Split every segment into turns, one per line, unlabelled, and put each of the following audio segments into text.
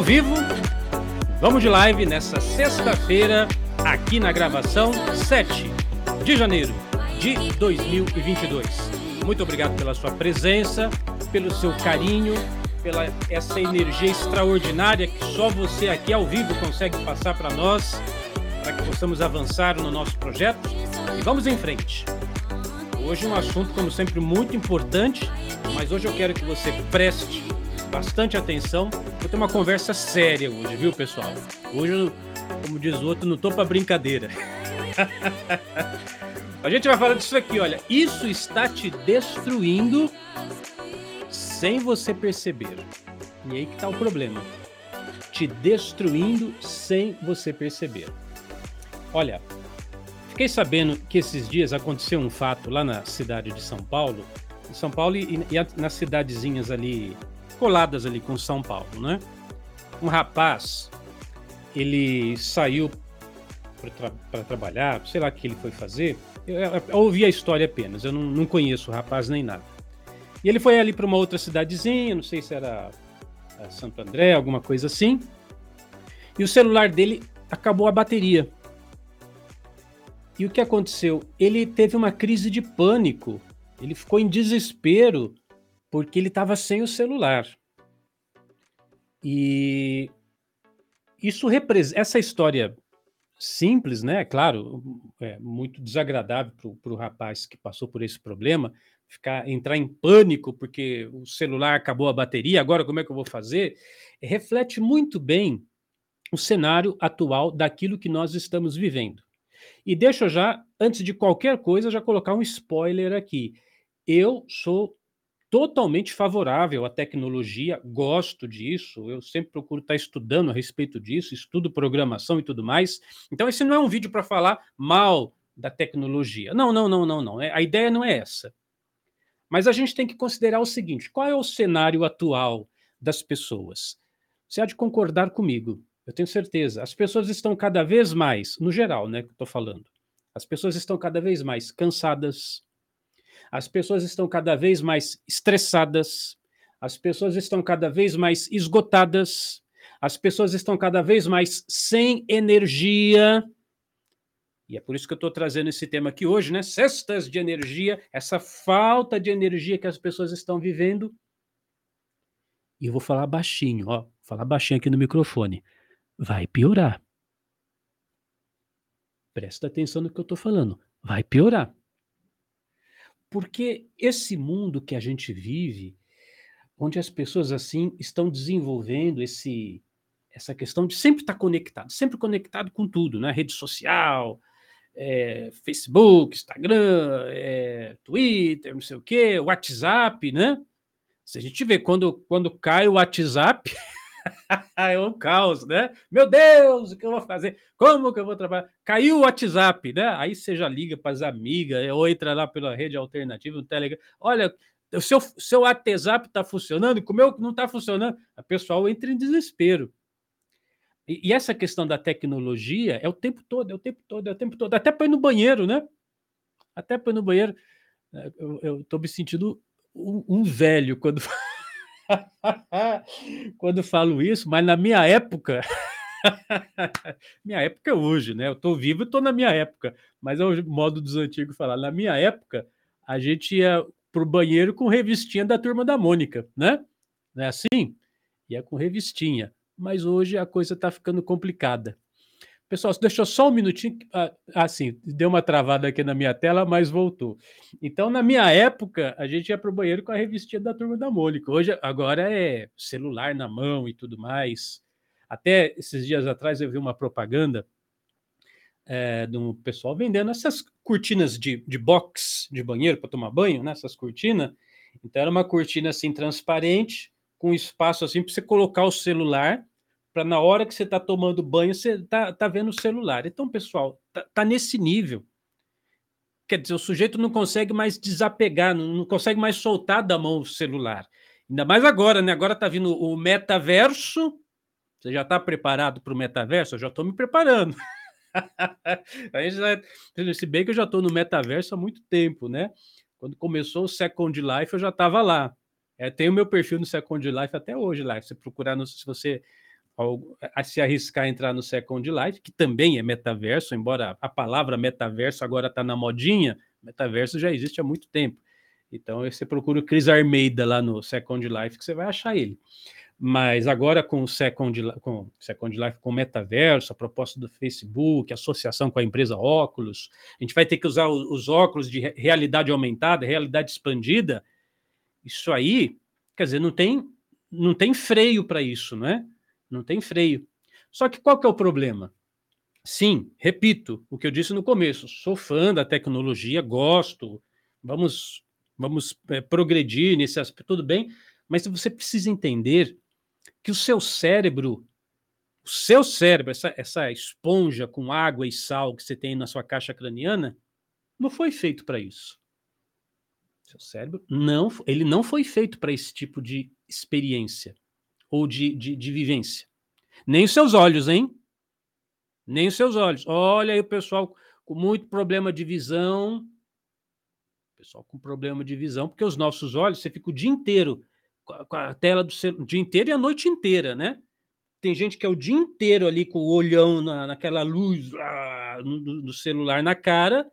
Ao vivo. Vamos de live nessa sexta-feira, aqui na gravação 7 de janeiro de 2022. Muito obrigado pela sua presença, pelo seu carinho, pela essa energia extraordinária que só você aqui ao vivo consegue passar para nós, para que possamos avançar no nosso projeto. E vamos em frente. Hoje um assunto, como sempre, muito importante, mas hoje eu quero que você preste bastante atenção. Vou ter uma conversa séria hoje, viu, pessoal? Hoje, como diz o outro, não tô para brincadeira. A gente vai falar disso aqui, olha. Isso está te destruindo sem você perceber. E aí que tá o problema. Te destruindo sem você perceber. Olha, fiquei sabendo que esses dias aconteceu um fato lá na cidade de São Paulo. Em São Paulo e, e nas cidadezinhas ali coladas ali com São Paulo, né? Um rapaz, ele saiu para tra trabalhar, sei lá o que ele foi fazer. Eu, eu, eu, ouvi a história apenas, eu não, não conheço o rapaz nem nada. E ele foi ali para uma outra cidadezinha, não sei se era é, Santo André, alguma coisa assim. E o celular dele acabou a bateria. E o que aconteceu? Ele teve uma crise de pânico. Ele ficou em desespero porque ele estava sem o celular. E isso representa essa história simples, né? Claro, é muito desagradável para o rapaz que passou por esse problema, ficar entrar em pânico porque o celular acabou a bateria, agora como é que eu vou fazer? Reflete muito bem o cenário atual daquilo que nós estamos vivendo. E deixa eu já, antes de qualquer coisa, já colocar um spoiler aqui. Eu sou totalmente favorável à tecnologia, gosto disso, eu sempre procuro estar estudando a respeito disso, estudo programação e tudo mais. Então, esse não é um vídeo para falar mal da tecnologia. Não, não, não, não, não. É, a ideia não é essa. Mas a gente tem que considerar o seguinte: qual é o cenário atual das pessoas? Você há de concordar comigo, eu tenho certeza. As pessoas estão cada vez mais, no geral, né, que eu estou falando, as pessoas estão cada vez mais cansadas, as pessoas estão cada vez mais estressadas, as pessoas estão cada vez mais esgotadas, as pessoas estão cada vez mais sem energia. E é por isso que eu estou trazendo esse tema aqui hoje, né? Cestas de energia, essa falta de energia que as pessoas estão vivendo. E eu vou falar baixinho, ó, falar baixinho aqui no microfone. Vai piorar. Presta atenção no que eu estou falando. Vai piorar. Porque esse mundo que a gente vive, onde as pessoas assim estão desenvolvendo esse essa questão de sempre estar conectado, sempre conectado com tudo, né? Rede social, é, Facebook, Instagram, é, Twitter, não sei o quê, WhatsApp, né? Se a gente vê quando, quando cai o WhatsApp, é um caos, né? Meu Deus, o que eu vou fazer? Como que eu vou trabalhar? Caiu o WhatsApp, né? Aí você já liga para as amigas, ou entra lá pela rede alternativa, no Telegram. Olha, o seu, seu WhatsApp está funcionando, como eu não está funcionando, a pessoal entra em desespero. E, e, essa questão da tecnologia é o tempo todo, é o tempo todo, é o tempo todo. Até para ir no banheiro, né? Até para ir no banheiro. É, eu estou me sentindo um, um velho quando. Quando falo isso, mas na minha época, minha época é hoje, né? Eu tô vivo e tô na minha época, mas é o modo dos antigos falar. Na minha época, a gente ia pro banheiro com revistinha da turma da Mônica, né? Não é assim? Ia com revistinha. Mas hoje a coisa tá ficando complicada. Pessoal, deixou só um minutinho. Ah, assim, deu uma travada aqui na minha tela, mas voltou. Então, na minha época, a gente ia para o banheiro com a revistinha da turma da Mônica. Hoje, agora é celular na mão e tudo mais. Até esses dias atrás eu vi uma propaganda é, do pessoal vendendo essas cortinas de, de box de banheiro para tomar banho, né? Essas cortinas. Então, era uma cortina assim transparente, com espaço assim para você colocar o celular para na hora que você está tomando banho, você está tá vendo o celular. Então, pessoal, tá, tá, nesse nível. Quer dizer, o sujeito não consegue mais desapegar, não, não consegue mais soltar da mão o celular. Ainda mais agora, né? Agora está vindo o metaverso. Você já está preparado para o metaverso? Eu já estou me preparando. se bem que eu já estou no metaverso há muito tempo, né? Quando começou o Second Life, eu já estava lá. É, tem o meu perfil no Second Life até hoje lá. Se procurar, no, se você se arriscar a entrar no Second Life, que também é metaverso, embora a palavra metaverso agora está na modinha, metaverso já existe há muito tempo. Então, você procura o Cris Armeida lá no Second Life, que você vai achar ele. Mas agora com o Second, com Second Life, com o metaverso, a proposta do Facebook, associação com a empresa óculos, a gente vai ter que usar os óculos de realidade aumentada, realidade expandida. Isso aí, quer dizer, não tem, não tem freio para isso, não é? Não tem freio. Só que qual que é o problema? Sim, repito o que eu disse no começo, sou fã da tecnologia, gosto, vamos, vamos é, progredir nesse aspecto, tudo bem, mas você precisa entender que o seu cérebro, o seu cérebro, essa, essa esponja com água e sal que você tem na sua caixa craniana, não foi feito para isso. Seu cérebro não, ele não foi feito para esse tipo de experiência ou de, de, de vivência. Nem os seus olhos, hein? Nem os seus olhos. Olha aí o pessoal com muito problema de visão. Pessoal com problema de visão, porque os nossos olhos, você fica o dia inteiro com a tela do celular, o dia inteiro e a noite inteira, né? Tem gente que é o dia inteiro ali com o olhão na, naquela luz ah, no, no, celular na cara,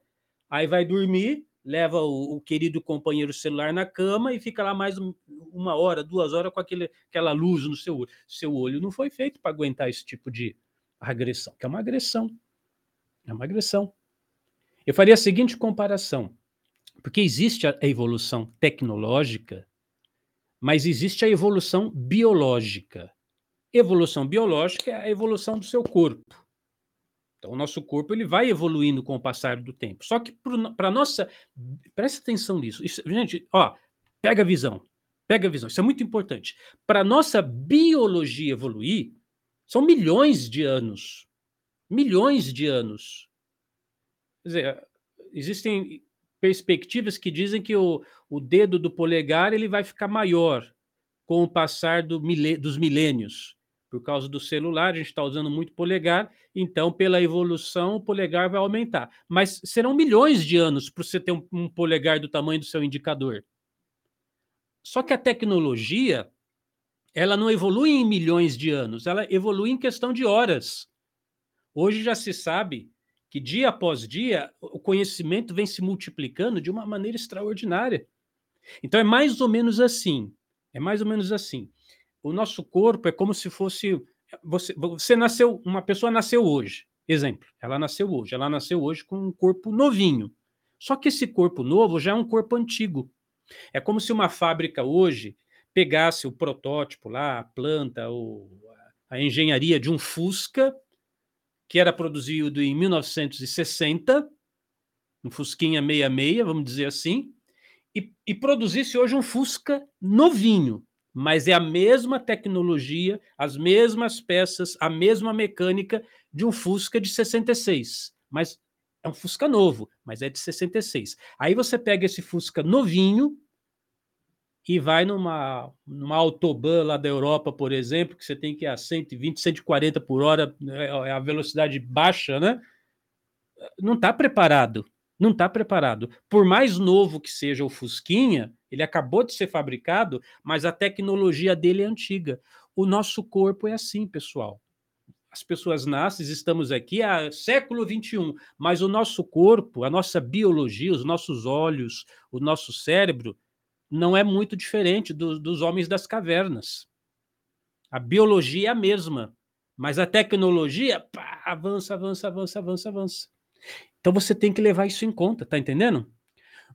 aí vai dormir, leva o, o, querido companheiro celular na cama e fica lá mais um, uma hora, duas horas com aquele, aquela luz no seu olho. Seu olho não foi feito para aguentar esse tipo de agressão, que é uma agressão. É uma agressão. Eu faria a seguinte comparação, porque existe a evolução tecnológica mas existe a evolução biológica. Evolução biológica é a evolução do seu corpo. Então, o nosso corpo ele vai evoluindo com o passar do tempo. Só que para nossa. Presta atenção nisso. Isso, gente, ó, pega a visão. Pega a visão. Isso é muito importante. Para nossa biologia evoluir, são milhões de anos. Milhões de anos. Quer dizer, existem perspectivas que dizem que o, o dedo do polegar ele vai ficar maior com o passar do dos milênios. Por causa do celular, a gente está usando muito polegar, então, pela evolução, o polegar vai aumentar. Mas serão milhões de anos para você ter um, um polegar do tamanho do seu indicador. Só que a tecnologia, ela não evolui em milhões de anos, ela evolui em questão de horas. Hoje já se sabe que dia após dia o conhecimento vem se multiplicando de uma maneira extraordinária. Então é mais ou menos assim. É mais ou menos assim. O nosso corpo é como se fosse você, você nasceu, uma pessoa nasceu hoje. Exemplo, ela nasceu hoje. Ela nasceu hoje com um corpo novinho. Só que esse corpo novo já é um corpo antigo. É como se uma fábrica hoje pegasse o protótipo lá, a planta, o, a engenharia de um Fusca que era produzido em 1960, um Fusquinha 66, vamos dizer assim, e, e produzisse hoje um Fusca novinho, mas é a mesma tecnologia, as mesmas peças, a mesma mecânica de um Fusca de 66, mas é um Fusca novo, mas é de 66. Aí você pega esse Fusca novinho, e vai numa, numa autobahn lá da Europa, por exemplo, que você tem que ir a 120, 140 por hora, né, é a velocidade baixa, né? Não está preparado. Não está preparado. Por mais novo que seja o Fusquinha, ele acabou de ser fabricado, mas a tecnologia dele é antiga. O nosso corpo é assim, pessoal. As pessoas nascem, estamos aqui há século 21, mas o nosso corpo, a nossa biologia, os nossos olhos, o nosso cérebro não é muito diferente do, dos homens das cavernas. A biologia é a mesma, mas a tecnologia pá, avança, avança, avança, avança, avança. Então você tem que levar isso em conta, tá entendendo?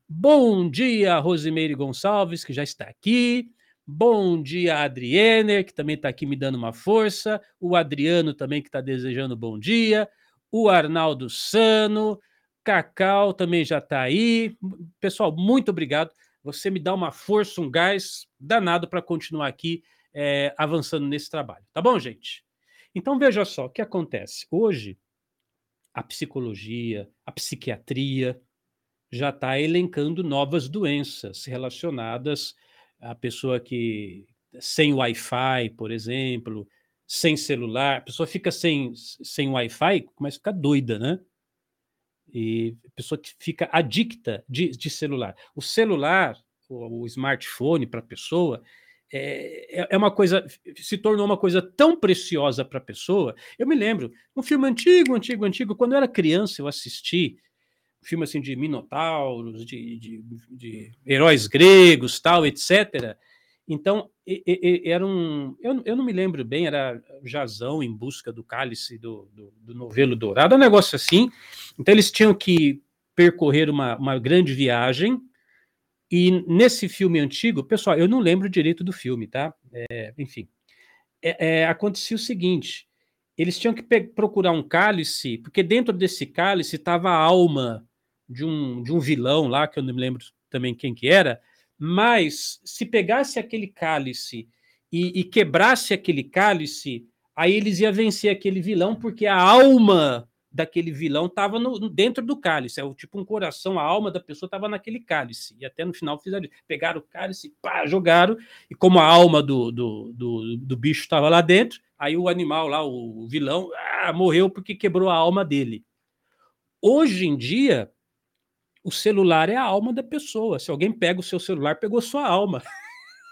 Bom dia, Rosimeire Gonçalves, que já está aqui. Bom dia, Adriener, que também está aqui me dando uma força. O Adriano também, que está desejando bom dia. O Arnaldo Sano. Cacau também já está aí. Pessoal, muito obrigado. Você me dá uma força, um gás danado para continuar aqui é, avançando nesse trabalho. Tá bom, gente? Então veja só o que acontece. Hoje, a psicologia, a psiquiatria já está elencando novas doenças relacionadas à pessoa que sem Wi-Fi, por exemplo, sem celular, a pessoa fica sem, sem Wi-Fi, começa a ficar doida, né? e pessoa que fica adicta de, de celular. O celular, o, o smartphone para a pessoa, é, é, é uma coisa, se tornou uma coisa tão preciosa para a pessoa. Eu me lembro, um filme antigo, antigo, antigo, quando eu era criança, eu assisti um filme assim de minotauros, de, de, de heróis gregos, tal, etc. Então, e, e, era um. Eu, eu não me lembro bem, era Jazão em busca do cálice do, do, do novelo dourado, um negócio assim. Então, eles tinham que percorrer uma, uma grande viagem e nesse filme antigo, pessoal, eu não lembro direito do filme, tá? É, enfim, é, é, acontecia o seguinte: eles tinham que procurar um cálice, porque dentro desse cálice estava a alma de um, de um vilão lá, que eu não me lembro também quem que era, mas se pegasse aquele cálice e, e quebrasse aquele cálice, aí eles iam vencer aquele vilão, porque a alma daquele vilão estava dentro do cálice, é o tipo um coração, a alma da pessoa estava naquele cálice. E até no final fizeram pegaram o cálice, pá, jogaram, e como a alma do, do, do, do bicho estava lá dentro, aí o animal lá, o vilão, ah, morreu porque quebrou a alma dele. Hoje em dia, o celular é a alma da pessoa. Se alguém pega o seu celular, pegou sua alma.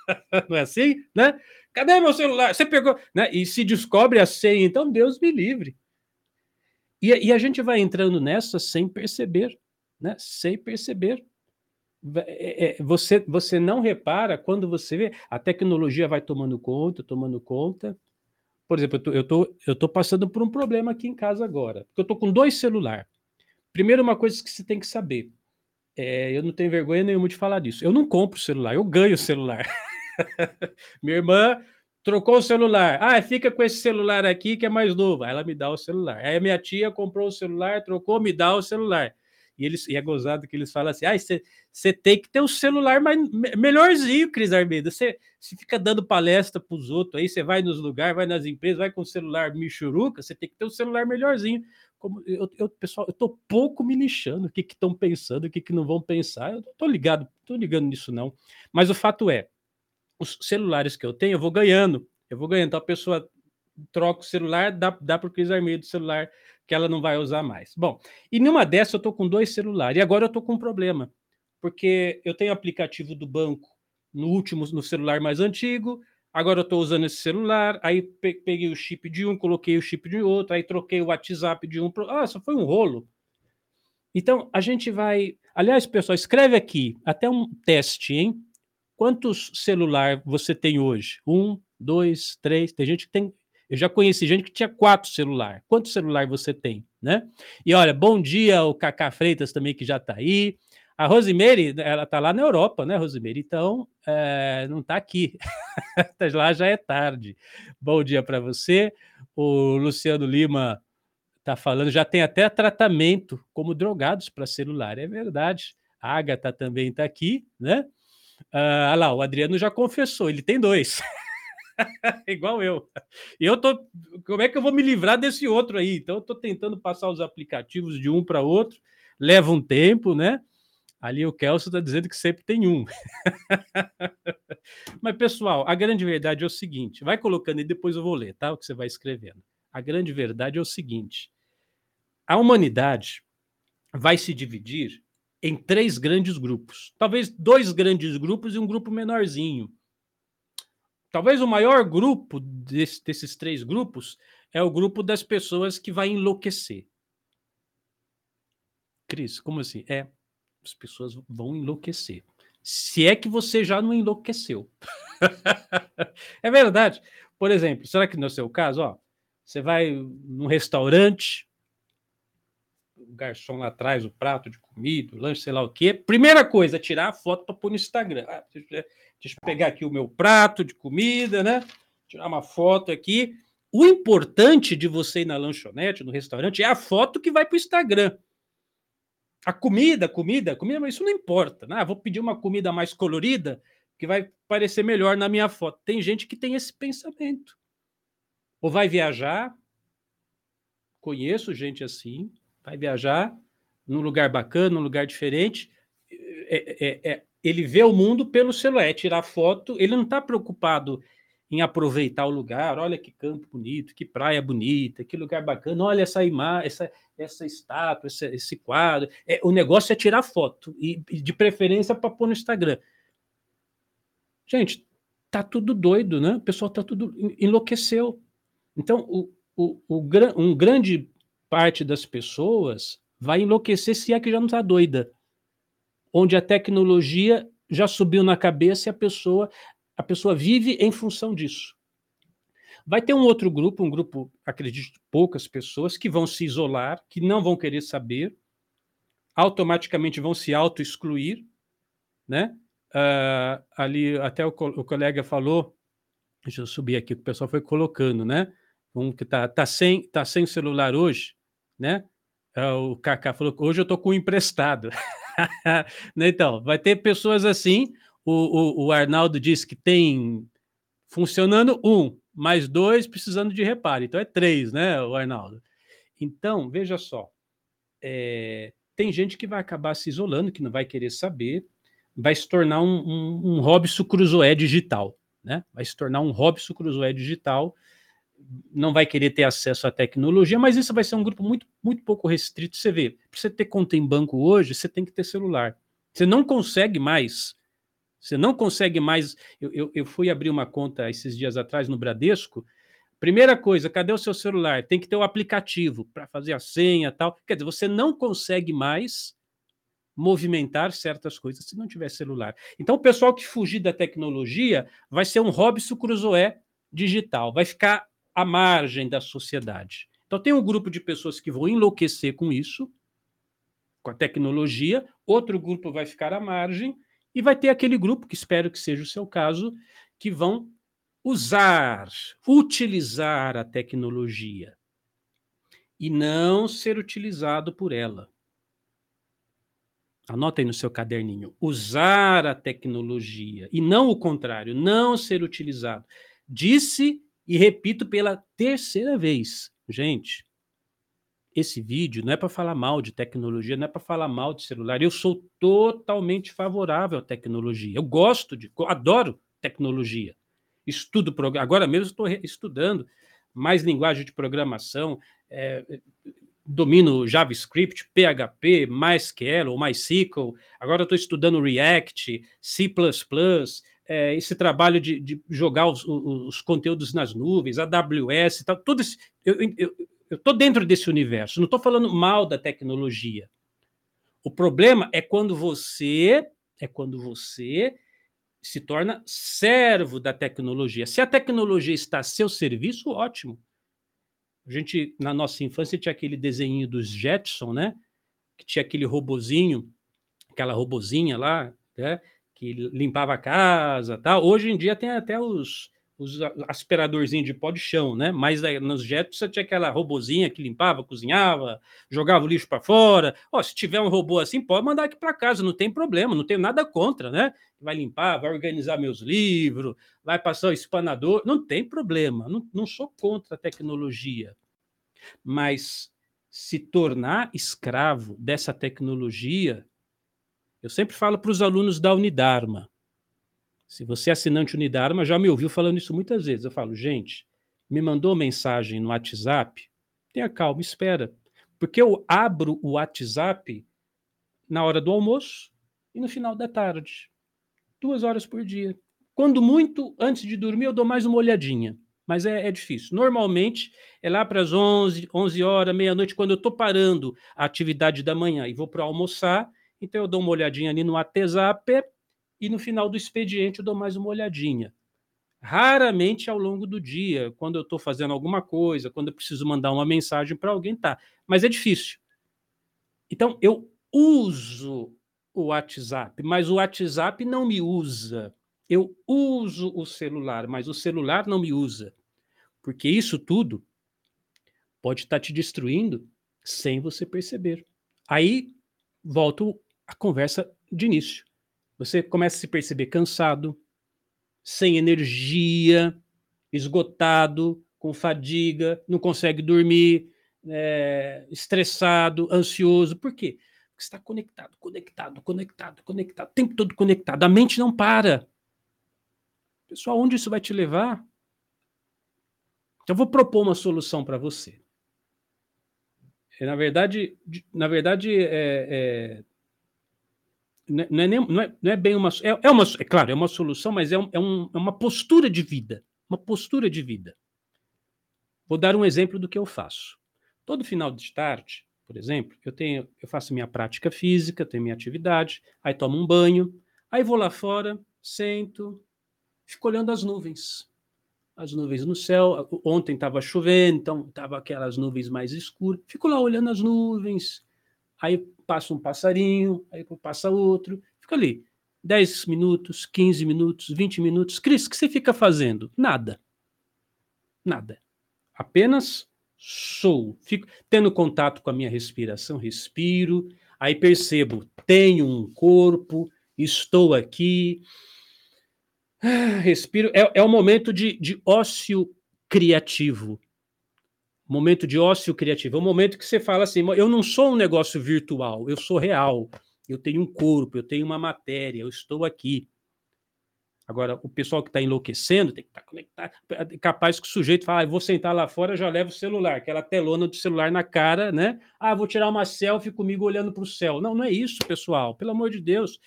Não é assim, né? Cadê meu celular? Você pegou, né? E se descobre a senha, então Deus me livre. E, e a gente vai entrando nessa sem perceber, né? Sem perceber. É, é, você, você não repara quando você vê a tecnologia vai tomando conta, tomando conta. Por exemplo, eu tô, eu tô, eu tô passando por um problema aqui em casa agora, porque eu tô com dois celulares. Primeiro, uma coisa que você tem que saber. É, eu não tenho vergonha nenhuma de falar disso. Eu não compro celular, eu ganho celular. Minha irmã Trocou o celular. Ah, fica com esse celular aqui que é mais novo. Aí ela me dá o celular. Aí a minha tia comprou o celular, trocou, me dá o celular. E, eles, e é gozado que eles falam assim: ah, você tem que ter um celular mais, melhorzinho, Cris Armeda. Você fica dando palestra para os outros aí, você vai nos lugares, vai nas empresas, vai com o celular michuruca, você tem que ter um celular melhorzinho. Como eu, eu, pessoal, eu tô pouco me lixando o que estão pensando, o que, que não vão pensar. Eu não tô ligado, tô ligando nisso, não. Mas o fato é, os celulares que eu tenho, eu vou ganhando. Eu vou ganhando. Então a pessoa troca o celular, dá, dá para o Cris Armeiro do celular que ela não vai usar mais. Bom, e numa dessas eu estou com dois celulares. E agora eu estou com um problema. Porque eu tenho aplicativo do banco no último, no celular mais antigo. Agora eu estou usando esse celular. Aí peguei o chip de um, coloquei o chip de outro. Aí troquei o WhatsApp de um. Ah, só foi um rolo. Então a gente vai. Aliás, pessoal, escreve aqui até um teste, hein? Quantos celular você tem hoje? Um, dois, três. Tem gente que tem. Eu já conheci gente que tinha quatro celular. Quantos celular você tem, né? E olha, bom dia o Cacá Freitas também que já está aí. A Rosemary, ela está lá na Europa, né, Rosemary? Então, é, não está aqui. lá já é tarde. Bom dia para você. O Luciano Lima está falando, já tem até tratamento como drogados para celular. É verdade. A Agatha também está aqui, né? Ah, lá, o Adriano já confessou, ele tem dois. Igual eu. Eu tô. Como é que eu vou me livrar desse outro aí? Então, eu tô tentando passar os aplicativos de um para outro, leva um tempo, né? Ali o Kelso está dizendo que sempre tem um. Mas, pessoal, a grande verdade é o seguinte: vai colocando e depois eu vou ler, tá? O que você vai escrevendo. A grande verdade é o seguinte: a humanidade vai se dividir em três grandes grupos. Talvez dois grandes grupos e um grupo menorzinho. Talvez o maior grupo desse, desses três grupos é o grupo das pessoas que vai enlouquecer. Cris, como assim? É, as pessoas vão enlouquecer. Se é que você já não enlouqueceu. é verdade. Por exemplo, será que no seu caso, ó, você vai num restaurante, o garçom lá traz o prato de comida, o lanche, sei lá o quê. Primeira coisa, tirar a foto para pôr no Instagram. Ah, deixa eu pegar aqui o meu prato de comida, né? Tirar uma foto aqui. O importante de você ir na lanchonete, no restaurante, é a foto que vai para o Instagram. A comida, comida, comida, mas isso não importa. Né? Ah, vou pedir uma comida mais colorida que vai parecer melhor na minha foto. Tem gente que tem esse pensamento. Ou vai viajar, conheço gente assim, vai viajar num lugar bacana, num lugar diferente. É, é, é, ele vê o mundo pelo celular, é tirar foto, ele não está preocupado em aproveitar o lugar. Olha que campo bonito, que praia bonita, que lugar bacana. Olha essa imagem, essa, essa estátua, esse, esse quadro. É, o negócio é tirar foto e, de preferência para pôr no Instagram. Gente, tá tudo doido, né? O pessoal tá tudo enlouqueceu. Então, o, o, o, um grande parte das pessoas vai enlouquecer se é que já não está doida. Onde a tecnologia já subiu na cabeça e a pessoa, a pessoa vive em função disso. Vai ter um outro grupo, um grupo, acredito, poucas pessoas, que vão se isolar, que não vão querer saber, automaticamente vão se auto-excluir, né? Uh, ali até o, o, colega falou, deixa eu subir aqui, que o pessoal foi colocando, né? Um que tá, tá, sem, tá sem celular hoje, né? Uh, o Kaká falou hoje eu tô com emprestado. Né, então, vai ter pessoas assim. O, o, o Arnaldo disse que tem funcionando um, mais dois precisando de reparo. Então é três, né, o Arnaldo? Então, veja só. É, tem gente que vai acabar se isolando, que não vai querer saber, vai se tornar um, um, um Robson digital, né? Vai se tornar um Robson Crusoe digital, não vai querer ter acesso à tecnologia, mas isso vai ser um grupo muito, muito pouco restrito. Você vê, para você ter conta em banco hoje, você tem que ter celular. Você não consegue mais. Você não consegue mais. Eu, eu, eu fui abrir uma conta esses dias atrás no Bradesco. Primeira coisa, cadê o seu celular? Tem que ter o aplicativo para fazer a senha tal. Quer dizer, você não consegue mais movimentar certas coisas se não tiver celular. Então, o pessoal que fugir da tecnologia vai ser um Robson Crusoe digital, vai ficar à margem da sociedade. Então, tem um grupo de pessoas que vão enlouquecer com isso, com a tecnologia, outro grupo vai ficar à margem, e vai ter aquele grupo, que espero que seja o seu caso, que vão usar, utilizar a tecnologia e não ser utilizado por ela. Anota aí no seu caderninho. Usar a tecnologia e não o contrário, não ser utilizado. Disse e repito pela terceira vez, gente, esse vídeo não é para falar mal de tecnologia, não é para falar mal de celular. Eu sou totalmente favorável à tecnologia. Eu gosto de, adoro tecnologia. Estudo agora mesmo estou estudando mais linguagem de programação, é, domino JavaScript, PHP, MySQL ou MySQL. Agora estou estudando React, C++, é, esse trabalho de, de jogar os, os, conteúdos nas nuvens, AWS, tal, tudo isso. Eu estou dentro desse universo, não estou falando mal da tecnologia. O problema é quando você é quando você se torna servo da tecnologia. Se a tecnologia está a seu serviço, ótimo. A gente, na nossa infância, tinha aquele desenho dos Jetson, né? Que tinha aquele robozinho, aquela robozinha lá, né? Que limpava a casa, tal. Hoje em dia tem até os, os aspiradorzinhos de pó de chão, né? Mas nos jetos você tinha aquela robozinha que limpava, cozinhava, jogava o lixo para fora. Ó, se tiver um robô assim, pode mandar aqui para casa, não tem problema, não tenho nada contra, né? Vai limpar, vai organizar meus livros, vai passar o espanador, não tem problema. Não, não sou contra a tecnologia, mas se tornar escravo dessa tecnologia eu sempre falo para os alunos da Unidarma. Se você é assinante Unidarma, já me ouviu falando isso muitas vezes. Eu falo, gente, me mandou mensagem no WhatsApp, tenha calma, espera. Porque eu abro o WhatsApp na hora do almoço e no final da tarde. Duas horas por dia. Quando muito, antes de dormir, eu dou mais uma olhadinha. Mas é, é difícil. Normalmente é lá para as 11, 11 horas, meia-noite, quando eu estou parando a atividade da manhã e vou para almoçar, então eu dou uma olhadinha ali no WhatsApp e no final do expediente eu dou mais uma olhadinha. Raramente ao longo do dia, quando eu estou fazendo alguma coisa, quando eu preciso mandar uma mensagem para alguém, tá. Mas é difícil. Então eu uso o WhatsApp, mas o WhatsApp não me usa. Eu uso o celular, mas o celular não me usa. Porque isso tudo pode estar tá te destruindo sem você perceber. Aí volto a conversa de início. Você começa a se perceber cansado, sem energia, esgotado, com fadiga, não consegue dormir, é, estressado, ansioso. Por quê? Porque está conectado, conectado, conectado, conectado, o tempo todo conectado. A mente não para. Pessoal, onde isso vai te levar? Então, eu vou propor uma solução para você. É, na verdade, na verdade é, é, não é, nem, não é, não é bem uma é, é, uma é claro é uma solução mas é, um, é, um, é uma postura de vida uma postura de vida. Vou dar um exemplo do que eu faço. Todo final de tarde por exemplo eu tenho eu faço minha prática física tenho minha atividade aí tomo um banho aí vou lá fora sento fico olhando as nuvens. As nuvens no céu ontem estava chovendo então estava aquelas nuvens mais escuras fico lá olhando as nuvens aí passa um passarinho, aí passa outro, fica ali. 10 minutos, 15 minutos, 20 minutos. Cris, o que você fica fazendo? Nada. Nada. Apenas sou. Fico tendo contato com a minha respiração, respiro, aí percebo, tenho um corpo, estou aqui. Ah, respiro. É, é um momento de, de ócio criativo momento de ócio criativo, é um momento que você fala assim: eu não sou um negócio virtual, eu sou real. Eu tenho um corpo, eu tenho uma matéria, eu estou aqui. Agora, o pessoal que está enlouquecendo tem que estar tá conectado. É capaz que o sujeito fala: ah, vou sentar lá fora, já levo o celular, aquela telona do celular na cara, né? Ah, vou tirar uma selfie comigo olhando para o céu. Não, não é isso, pessoal. Pelo amor de Deus.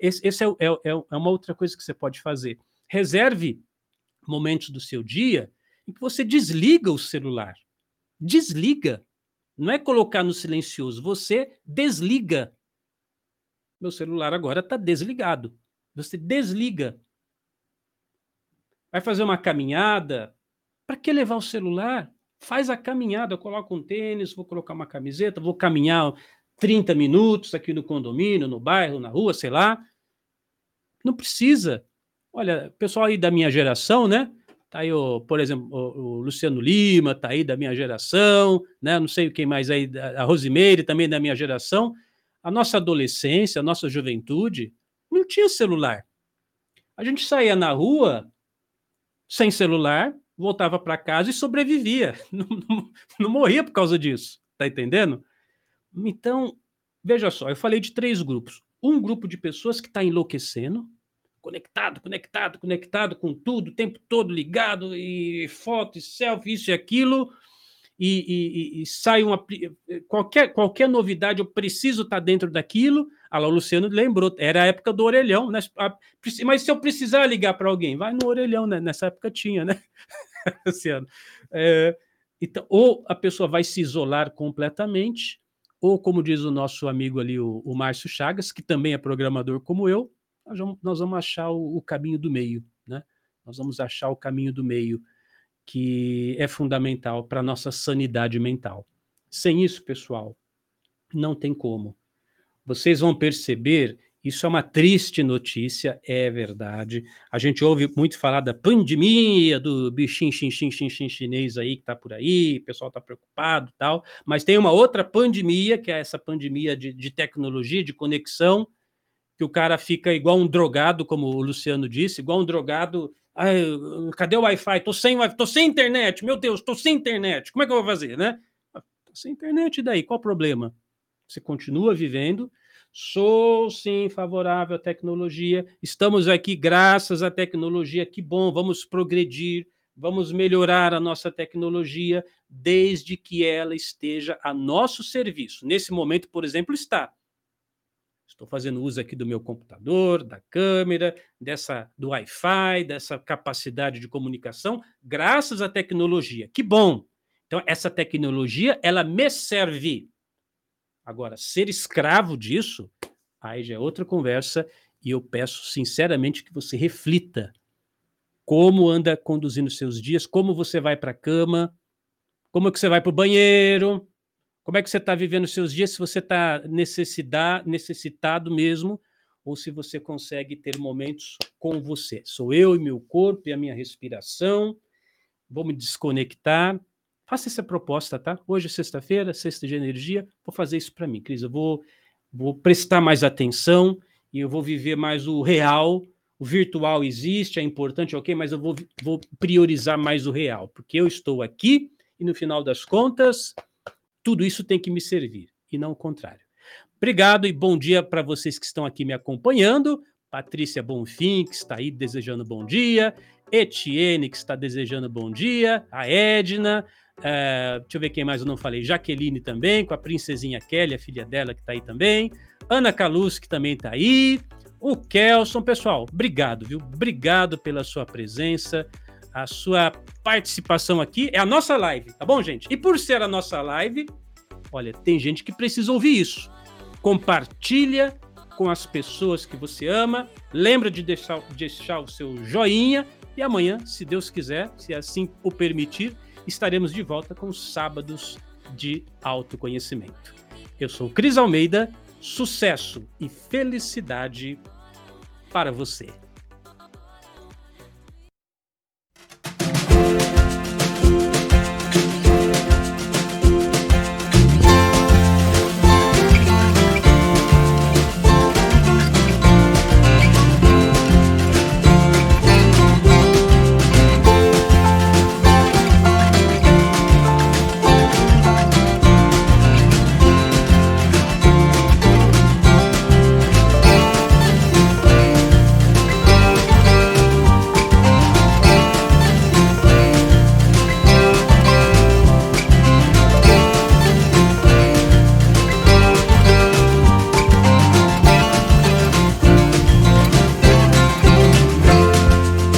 Esse, esse é, é, é, é uma outra coisa que você pode fazer. Reserve momentos do seu dia em que você desliga o celular. Desliga. Não é colocar no silencioso, você desliga. Meu celular agora está desligado. Você desliga. Vai fazer uma caminhada? Para que levar o celular? Faz a caminhada, eu coloco um tênis, vou colocar uma camiseta, vou caminhar 30 minutos aqui no condomínio, no bairro, na rua, sei lá. Não precisa. Olha, pessoal aí da minha geração, né? Tá aí, o, por exemplo, o, o, Luciano Lima, tá aí da minha geração, né? Não sei quem mais aí, a Rosimeire também da minha geração. A nossa adolescência, a nossa juventude, não tinha celular. A gente saía na rua sem celular, voltava para casa e sobrevivia. Não, não, não morria por causa disso. Tá entendendo? Então, veja só, eu falei de três grupos. Um grupo de pessoas que está enlouquecendo, conectado, conectado, conectado com tudo, o tempo todo ligado, e foto, e selfie, isso e aquilo, e, e, e sai uma. Qualquer, qualquer novidade, eu preciso estar dentro daquilo. Ah lá, o Luciano lembrou, era a época do orelhão, né? Mas se eu precisar ligar para alguém, vai no orelhão, né? Nessa época tinha, né? Luciano. É, então, ou a pessoa vai se isolar completamente, ou como diz o nosso amigo ali, o, o Márcio Chagas, que também é programador como eu, nós vamos, nós vamos achar o, o caminho do meio, né? Nós vamos achar o caminho do meio que é fundamental para a nossa sanidade mental. Sem isso, pessoal, não tem como. Vocês vão perceber, isso é uma triste notícia, é verdade. A gente ouve muito falar da pandemia, do bichinho xin, xin, xin, xin chinês aí que está por aí, o pessoal está preocupado tal, mas tem uma outra pandemia, que é essa pandemia de, de tecnologia, de conexão, que o cara fica igual um drogado, como o Luciano disse, igual um drogado. Ai, cadê o Wi-Fi? Tô sem, tô sem internet, meu Deus, tô sem internet. Como é que eu vou fazer, né? Ah, tô sem internet, e daí? Qual o problema? Você continua vivendo. Sou sim favorável à tecnologia. Estamos aqui graças à tecnologia. Que bom, vamos progredir, vamos melhorar a nossa tecnologia, desde que ela esteja a nosso serviço. Nesse momento, por exemplo, está. Estou fazendo uso aqui do meu computador, da câmera, dessa do Wi-Fi, dessa capacidade de comunicação, graças à tecnologia. Que bom! Então, essa tecnologia, ela me serve. Agora, ser escravo disso, aí já é outra conversa, e eu peço sinceramente que você reflita como anda conduzindo seus dias, como você vai para a cama, como é que você vai para o banheiro, como é que você está vivendo os seus dias? Se você está necessitado mesmo, ou se você consegue ter momentos com você. Sou eu e meu corpo e a minha respiração. Vou me desconectar. Faça essa proposta, tá? Hoje é sexta-feira, sexta de energia. Vou fazer isso para mim, Cris. Eu vou, vou prestar mais atenção e eu vou viver mais o real. O virtual existe, é importante, ok, mas eu vou, vou priorizar mais o real, porque eu estou aqui e no final das contas tudo isso tem que me servir, e não o contrário. Obrigado e bom dia para vocês que estão aqui me acompanhando. Patrícia Bonfim, que está aí desejando bom dia. Etienne, que está desejando bom dia. A Edna, Uh, deixa eu ver quem mais eu não falei. Jaqueline também, com a princesinha Kelly, a filha dela que está aí também. Ana Calus, que também está aí. O Kelson, pessoal, obrigado, viu? Obrigado pela sua presença, a sua participação aqui. É a nossa live, tá bom, gente? E por ser a nossa live, olha, tem gente que precisa ouvir isso. Compartilha com as pessoas que você ama. Lembra de deixar, deixar o seu joinha. E amanhã, se Deus quiser, se assim o permitir, estaremos de volta com os sábados de autoconhecimento. Eu sou Cris Almeida, sucesso e felicidade para você.